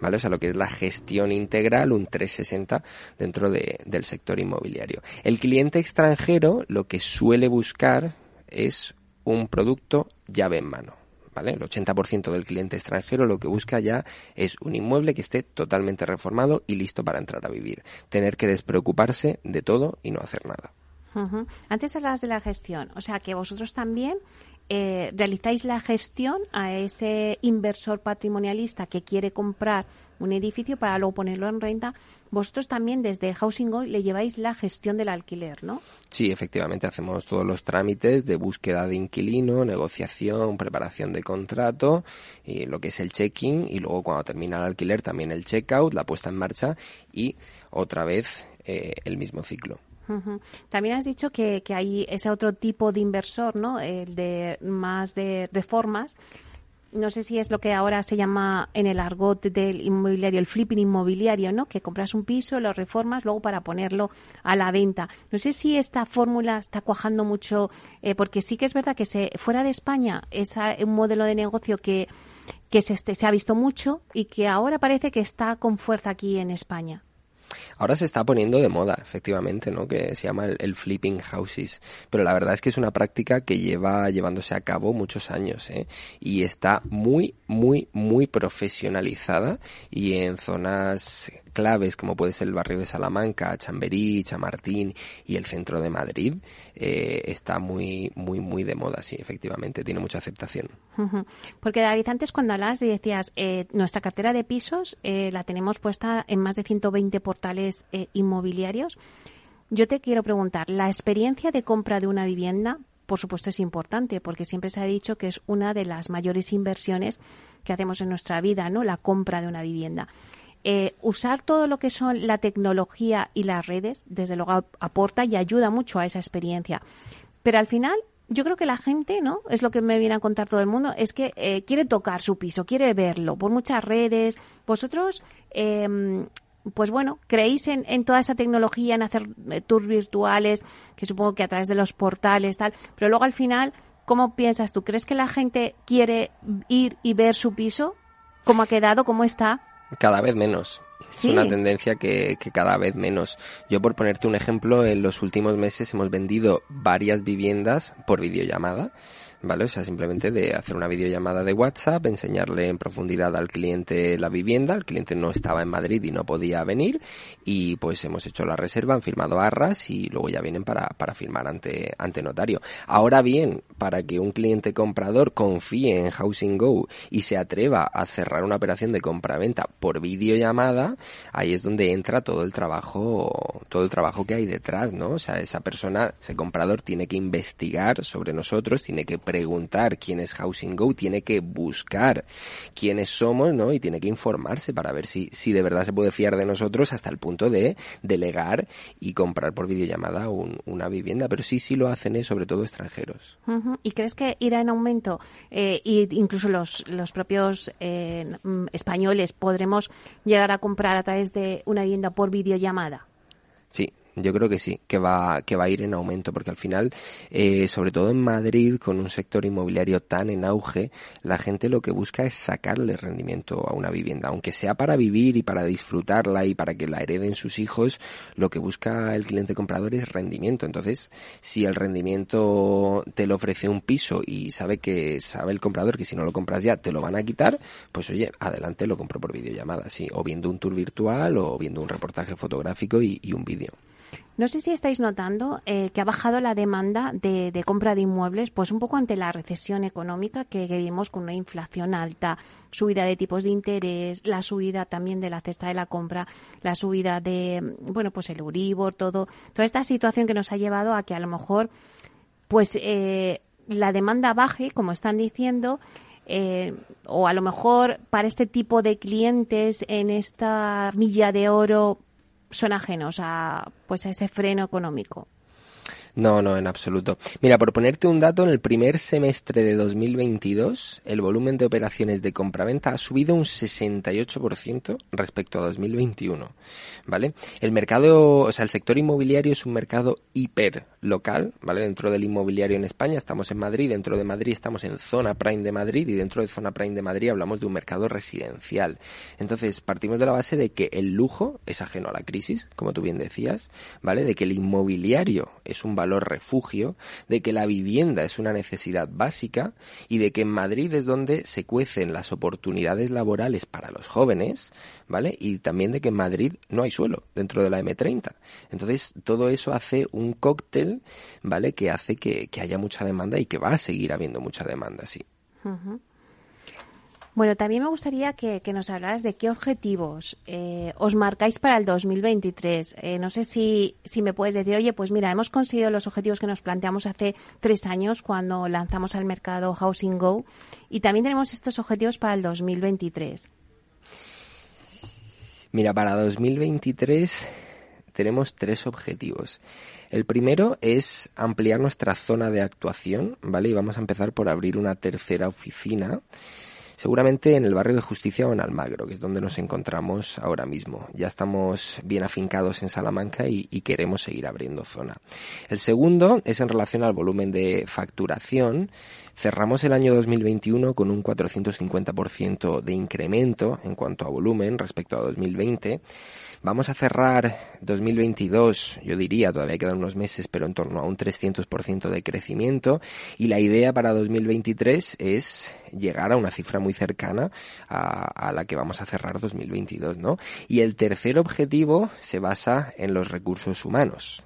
¿Vale? O sea, lo que es la gestión integral, un 360 dentro del sector inmobiliario. El cliente extranjero lo que suele buscar es un producto llave en mano. ¿Vale? El 80% del cliente extranjero lo que busca ya es un inmueble que esté totalmente reformado y listo para entrar a vivir. Tener que despreocuparse de todo y no hacer nada. Antes hablabas de la gestión, o sea que vosotros también eh, realizáis la gestión a ese inversor patrimonialista que quiere comprar un edificio para luego ponerlo en renta. Vosotros también desde Housing Go le lleváis la gestión del alquiler, ¿no? Sí, efectivamente hacemos todos los trámites de búsqueda de inquilino, negociación, preparación de contrato, y lo que es el check-in y luego cuando termina el alquiler también el check-out, la puesta en marcha y otra vez eh, el mismo ciclo. También has dicho que, que hay ese otro tipo de inversor, ¿no? El de más de reformas. No sé si es lo que ahora se llama en el argot del inmobiliario, el flipping inmobiliario, ¿no? Que compras un piso, lo reformas luego para ponerlo a la venta. No sé si esta fórmula está cuajando mucho, eh, porque sí que es verdad que se, fuera de España es un modelo de negocio que, que se, se ha visto mucho y que ahora parece que está con fuerza aquí en España. Ahora se está poniendo de moda, efectivamente, ¿no? Que se llama el, flipping houses. Pero la verdad es que es una práctica que lleva llevándose a cabo muchos años, ¿eh? Y está muy, muy, muy profesionalizada y en zonas claves como puede ser el barrio de Salamanca, Chamberí, Chamartín y el centro de Madrid, eh, está muy, muy, muy de moda, sí, efectivamente, tiene mucha aceptación. Porque David, antes cuando hablas decías, eh, nuestra cartera de pisos eh, la tenemos puesta en más de 120 portales inmobiliarios, yo te quiero preguntar, ¿la experiencia de compra de una vivienda por supuesto es importante porque siempre se ha dicho que es una de las mayores inversiones que hacemos en nuestra vida, ¿no? La compra de una vivienda. eh, usar todo lo que son la tecnología y las redes, desde luego aporta y ayuda mucho a esa experiencia. Pero al final, yo creo que la gente, ¿no? Es lo que me viene a contar todo el mundo, es que eh, quiere tocar su piso, quiere verlo por muchas redes. Vosotros, eh, pues bueno, creéis en, en, toda esa tecnología, en hacer eh, tours virtuales, que supongo que a través de los portales, tal, pero luego al final, ¿cómo piensas tú? ¿Crees que la gente quiere ir y ver su piso? ¿Cómo ha quedado? ¿Cómo está? Cada vez menos. Es una tendencia que, que, cada vez menos. Yo, por ponerte un ejemplo, en los últimos meses hemos vendido varias viviendas por videollamada. ¿Vale? O sea, simplemente de hacer una videollamada de WhatsApp, enseñarle en profundidad al cliente la vivienda, el cliente no estaba en Madrid y no podía venir y pues hemos hecho la reserva, han firmado arras y luego ya vienen para, para firmar ante, ante notario. Ahora bien, para que un cliente comprador confíe en Housing Go y se atreva a cerrar una operación de compra-venta por videollamada, ahí es donde entra todo el trabajo, todo el trabajo que hay detrás, ¿no? O sea, esa persona, ese comprador tiene que investigar sobre nosotros, tiene que preguntar quién es Housing Go, tiene que buscar quiénes somos, ¿no? Y tiene que informarse para ver si, si de verdad se puede fiar de nosotros hasta el punto de delegar y comprar por videollamada una vivienda. Pero sí, sí lo hacen, ¿eh? sobre todo extranjeros. ¿Y crees que irá en aumento? Eh, y incluso los, los propios eh, españoles podremos llegar a comprar a través de una vivienda por videollamada. Yo creo que sí, que va, que va a ir en aumento, porque al final, eh, sobre todo en Madrid, con un sector inmobiliario tan en auge, la gente lo que busca es sacarle rendimiento a una vivienda, aunque sea para vivir y para disfrutarla y para que la hereden sus hijos, lo que busca el cliente comprador es rendimiento. Entonces, si el rendimiento te lo ofrece un piso y sabe que sabe el comprador que si no lo compras ya te lo van a quitar, pues oye, adelante lo compro por videollamada, sí, o viendo un tour virtual o viendo un reportaje fotográfico y, y un vídeo. No sé si estáis notando eh, que ha bajado la demanda de, compra de inmuebles, pues un poco ante la recesión económica que, vivimos con una inflación alta, subida de tipos de interés, la subida también de la cesta de la compra, la subida de, bueno, pues el Euribor, todo, toda esta situación que nos ha llevado a que a lo mejor, pues eh, la demanda baje, como están diciendo, eh, o a lo mejor para este tipo de clientes en esta milla de oro son ajenos a pues a ese freno económico. No, no, en absoluto. Mira, por ponerte un dato, en el primer semestre de 2022, el volumen de operaciones de compraventa ha subido un 68% respecto a 2021, ¿vale? El mercado, o sea, el sector inmobiliario es un mercado hiper local, ¿vale? Dentro del inmobiliario en España estamos en Madrid, dentro de Madrid estamos en zona prime de Madrid y dentro de zona prime de Madrid hablamos de un mercado residencial. Entonces, partimos de la base de que el lujo es ajeno a la crisis, como tú bien decías, ¿vale? De que el inmobiliario es un valor refugio, de que la vivienda es una necesidad básica y de que en Madrid es donde se cuecen las oportunidades laborales para los jóvenes, ¿vale? Y también de que en Madrid no hay suelo dentro de la M30. Entonces, todo eso hace un cóctel, ¿vale? Que hace que, haya mucha demanda y que va a seguir habiendo mucha demanda, sí. Bueno, también me gustaría que, nos hablaras de qué objetivos eh, os marcáis para el 2023. Eh, no sé si, si me puedes decir, oye, pues mira, hemos conseguido los objetivos que nos planteamos hace tres años cuando lanzamos al mercado Housing Go y también tenemos estos objetivos para el 2023. Mira, para 2023 tenemos tres objetivos. El primero es ampliar nuestra zona de actuación, ¿vale? Y vamos a empezar por abrir una tercera oficina seguramente en el barrio de Justicia o en Almagro, que es donde nos encontramos ahora mismo. Ya estamos bien afincados en Salamanca y, queremos seguir abriendo zona. El segundo es en relación al volumen de facturación. Cerramos el año 2021 con un 450% de incremento en cuanto a volumen respecto a 2020. Vamos a cerrar 2022, yo diría, todavía quedan unos meses, pero en torno a un 300% de crecimiento y la idea para 2023 es llegar a una cifra muy cercana a, la que vamos a cerrar 2022, ¿no? Y el tercer objetivo se basa en los recursos humanos.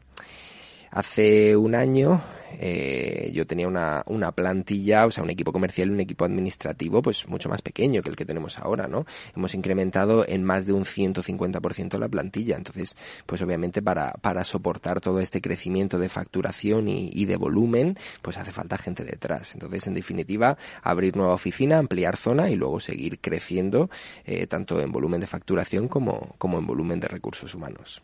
Hace un año eh, yo tenía una, una plantilla, o sea, un equipo comercial y un equipo administrativo, pues mucho más pequeño que el que tenemos ahora, ¿no? Hemos incrementado en más de un 150% la plantilla. Entonces, pues obviamente para, para soportar todo este crecimiento de facturación y, y de volumen, pues hace falta gente detrás. Entonces, en definitiva, abrir nueva oficina, ampliar zona y luego seguir creciendo, eh, tanto en volumen de facturación como, como en volumen de recursos humanos.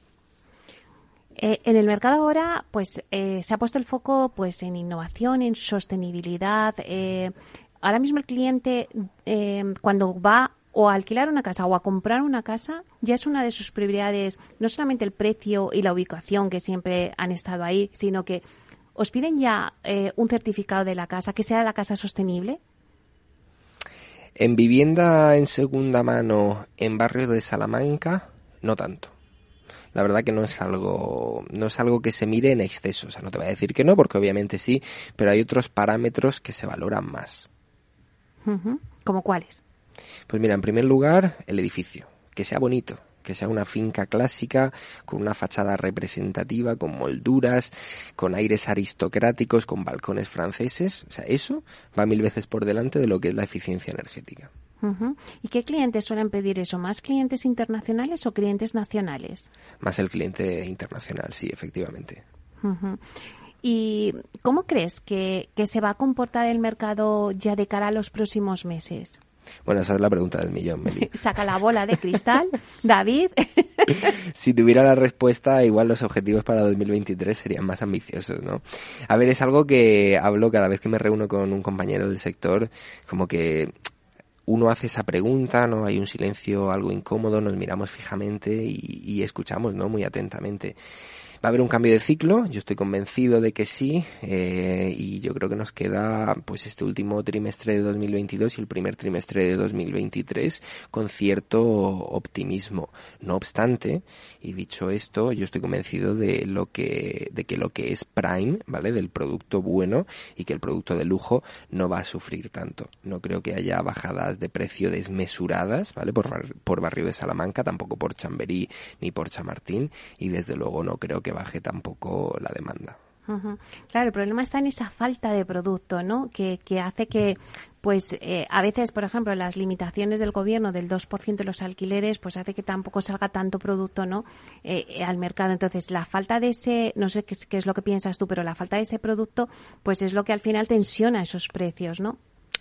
Eh, en el mercado ahora, pues eh, se ha puesto el foco, pues, en innovación, en sostenibilidad. Eh, ahora mismo el cliente, cuando va o a alquilar una casa o a comprar una casa, ya es una de sus prioridades, no solamente el precio y la ubicación que siempre han estado ahí, sino que os piden ya un certificado de la casa, que sea la casa sostenible. En vivienda en segunda mano en barrio de Salamanca, no tanto la verdad que no es algo, no es algo que se mire en exceso. O sea, no te voy a decir que no, porque obviamente sí, pero hay otros parámetros que se valoran más. ¿Como cuáles? Pues mira, en primer lugar, el edificio, que sea bonito, que sea una finca clásica, con una fachada representativa, con molduras, con aires aristocráticos, con balcones franceses. O sea, eso va mil veces por delante de lo que es la eficiencia energética. ¿Y qué clientes suelen pedir eso? ¿Más clientes internacionales o clientes nacionales? Más el cliente internacional, sí, efectivamente. ¿Y cómo crees que, se va a comportar el mercado ya de cara a los próximos meses? Bueno, esa es la pregunta del millón, Meli. Saca la bola de cristal, David. si tuviera la respuesta, igual los objetivos para 2023 serían más ambiciosos, ¿no? A ver, es algo que hablo cada vez que me reúno con un compañero del sector, como que uno hace esa pregunta, ¿no? Hay un silencio algo incómodo, nos miramos fijamente y, y escuchamos, ¿no? Muy atentamente. Va a haber un cambio de ciclo, yo estoy convencido de que sí, eh, y yo creo que nos queda pues este último trimestre de 2022 y el primer trimestre de 2023 con cierto optimismo. No obstante, y dicho esto, yo estoy convencido de lo que, de que lo que es Prime, ¿vale? Del producto bueno y que el producto de lujo no va a sufrir tanto. No creo que haya bajadas de precio desmesuradas, ¿vale? Por, por barrio de Salamanca, tampoco por Chamberí ni por Chamartín, y desde luego no creo que baje tampoco la demanda. Claro, el problema está en esa falta de producto, ¿no? Que, que hace que, pues, eh, a veces, por ejemplo, las limitaciones del gobierno del 2% de los alquileres, pues hace que tampoco salga tanto producto, ¿no? Eh, eh, al mercado. Entonces, la falta de ese, no sé qué qué es lo que piensas tú, pero la falta de ese producto, pues es lo que al final tensiona esos precios, ¿no?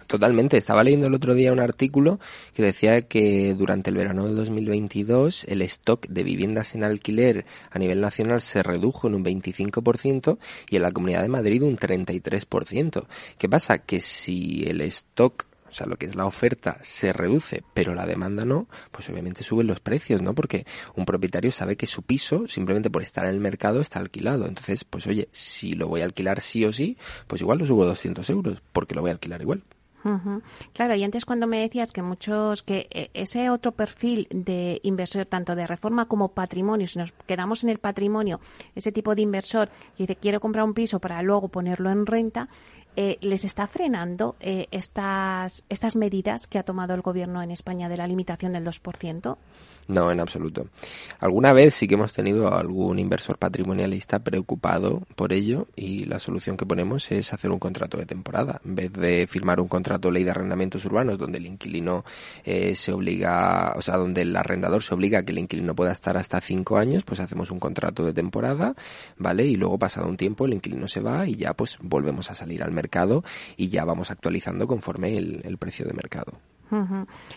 Totalmente. Estaba leyendo el otro día un artículo que decía que durante el verano de 2022 el stock de viviendas en alquiler a nivel nacional se redujo en un 25% y en la Comunidad de Madrid un 33%. ¿Qué pasa? Que si el stock o sea, lo que es la oferta se reduce, pero la demanda no, pues obviamente suben los precios, ¿no? Porque un propietario sabe que su piso, simplemente por estar en el mercado, está alquilado. Entonces, pues oye, si lo voy a alquilar sí o sí, pues igual lo subo 200 euros, porque lo voy a alquilar igual. Claro, y antes cuando me decías que muchos, que eh, ese otro perfil de inversor, tanto de reforma como patrimonio, si nos quedamos en el patrimonio, ese tipo de inversor que dice quiero comprar un piso para luego ponerlo en renta, eh, ¿les está frenando eh, estas, estas medidas que ha tomado el gobierno en España de la limitación del 2%? No, en absoluto. Alguna vez sí que hemos tenido algún inversor patrimonialista preocupado por ello y la solución que ponemos es hacer un contrato de temporada. En vez de firmar un contrato de ley de arrendamientos urbanos donde el inquilino eh, se obliga, o sea, donde el arrendador se obliga a que el inquilino pueda estar hasta cinco años, pues hacemos un contrato de temporada, ¿vale? Y luego pasado un tiempo el inquilino se va y ya pues volvemos a salir al mercado y ya vamos actualizando conforme el precio de mercado.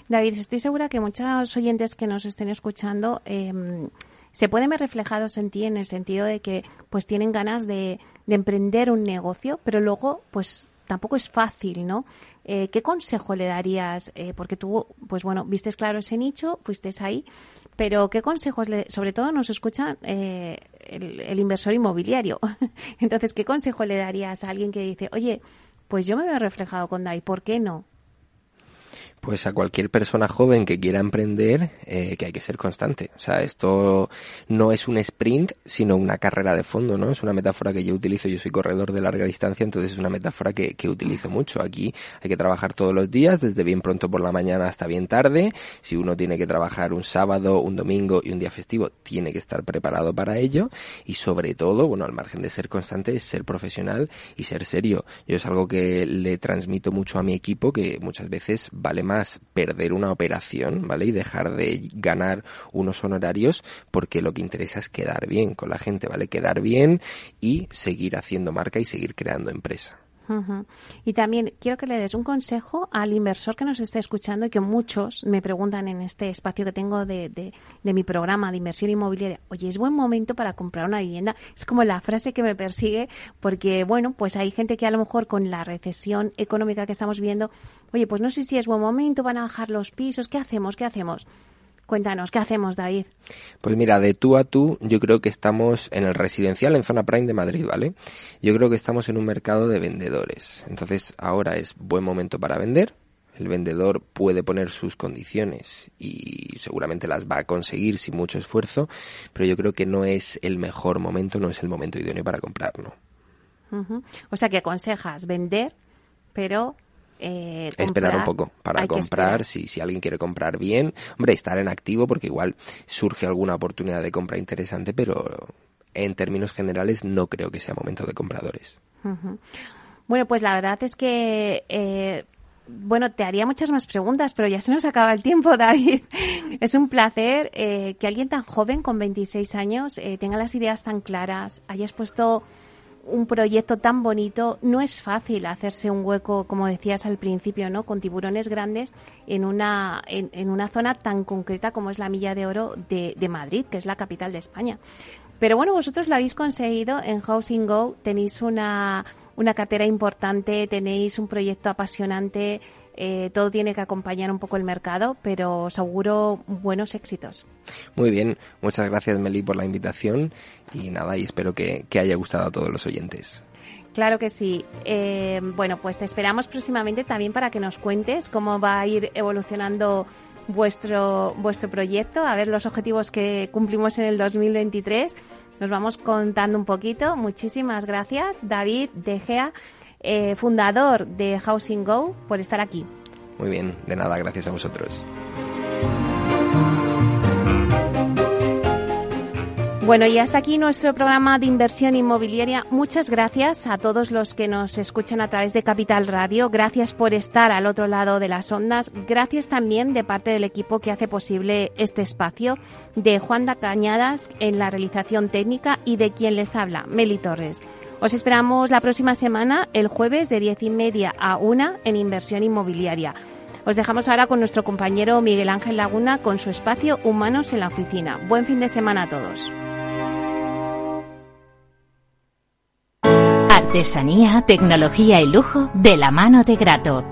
David, estoy segura que muchos oyentes que nos estén escuchando em, se pueden ver reflejados en ti en el sentido de que pues tienen ganas de, emprender un negocio, pero luego pues tampoco es fácil, ¿no? Eh, ¿Qué consejo le darías? Eh, porque tú, pues bueno, vistes claro ese nicho, fuiste ahí, pero ¿qué consejos, le, sobre todo nos escucha eh, el, el, inversor inmobiliario? Entonces, ¿qué consejo le darías a alguien que dice, oye, pues yo me veo reflejado con DAI, ¿por qué no? Pues a cualquier persona joven que quiera emprender, eh, que hay que ser constante. O sea, esto no es un sprint, sino una carrera de fondo, ¿no? Es una metáfora que yo utilizo, yo soy corredor de larga distancia, entonces es una metáfora que, que utilizo mucho. Aquí hay que trabajar todos los días, desde bien pronto por la mañana hasta bien tarde. Si uno tiene que trabajar un sábado, un domingo y un día festivo, tiene que estar preparado para ello. Y sobre todo, bueno, al margen de ser constante, es ser profesional y ser serio. Yo es algo que le transmito mucho a mi equipo, que muchas veces vale más más perder una operación, ¿vale? Y dejar de ganar unos honorarios porque lo que interesa es quedar bien con la gente, ¿vale? Quedar bien y seguir haciendo marca y seguir creando empresa. Y también quiero que le des un consejo al inversor que nos esté escuchando y que muchos me preguntan en este espacio que tengo de, de, mi programa de inversión inmobiliaria, oye, es buen momento para comprar una vivienda. Es como la frase que me persigue porque, bueno, pues hay gente que a lo mejor con la recesión económica que estamos viendo, oye, pues no sé si es buen momento, van a bajar los pisos, ¿qué hacemos? ¿Qué hacemos? Cuéntanos, ¿qué hacemos, David? Pues mira, de tú a tú, yo creo que estamos en el residencial, en zona prime de Madrid, ¿vale? Yo creo que estamos en un mercado de vendedores. Entonces, ahora es buen momento para vender. El vendedor puede poner sus condiciones y seguramente las va a conseguir sin mucho esfuerzo, pero yo creo que no es el mejor momento, no es el momento idóneo para comprarlo. O sea que aconsejas vender, pero eh, esperar un poco para comprar, si, si alguien quiere comprar bien, hombre, estar en activo porque igual surge alguna oportunidad de compra interesante, pero en términos generales no creo que sea momento de compradores. Bueno, pues la verdad es que eh, bueno, te haría muchas más preguntas, pero ya se nos acaba el tiempo, David. Es un placer eh, que alguien tan joven, con 26 años, eh, tenga las ideas tan claras, hayas puesto un proyecto tan bonito, no es fácil hacerse un hueco, como decías al principio, ¿no? Con tiburones grandes en una, en, una zona tan concreta como es la Milla de Oro de, de Madrid, que es la capital de España. Pero bueno, vosotros lo habéis conseguido en Housing Go, tenéis una, una cartera importante, tenéis un proyecto apasionante, eh, todo tiene que acompañar un poco el mercado, pero seguro buenos éxitos. Muy bien, muchas gracias Meli por la invitación y nada, y espero que, haya gustado a todos los oyentes. Claro que sí. Eh, bueno, pues te esperamos próximamente también para que nos cuentes cómo va a ir evolucionando vuestro, vuestro proyecto, a ver los objetivos que cumplimos en el 2023. Nos vamos contando un poquito. Muchísimas gracias, David De Gea eh, fundador de Housing Go, por estar aquí. Muy bien, de nada, gracias a vosotros. Bueno, y hasta aquí nuestro programa de inversión inmobiliaria. Muchas gracias a todos los que nos escuchan a través de Capital Radio. Gracias por estar al otro lado de las ondas. Gracias también de parte del equipo que hace posible este espacio, de Juan da Cañadas en la realización técnica y de quien les habla, Meli Torres. Os esperamos la próxima semana, el jueves de diez y media a una en inversión inmobiliaria. Os dejamos ahora con nuestro compañero Miguel Ángel Laguna con su espacio Humanos en la Oficina. Buen fin de semana a todos. Artesanía, tecnología y lujo de la mano de Grato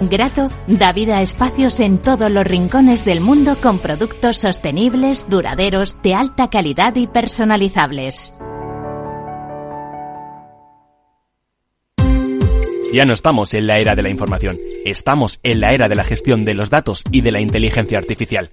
Grato da vida a espacios en todos los rincones del mundo con productos sostenibles, duraderos, de alta calidad y personalizables. Ya no estamos en la era de la información, estamos en la era de la gestión de los datos y de la inteligencia artificial.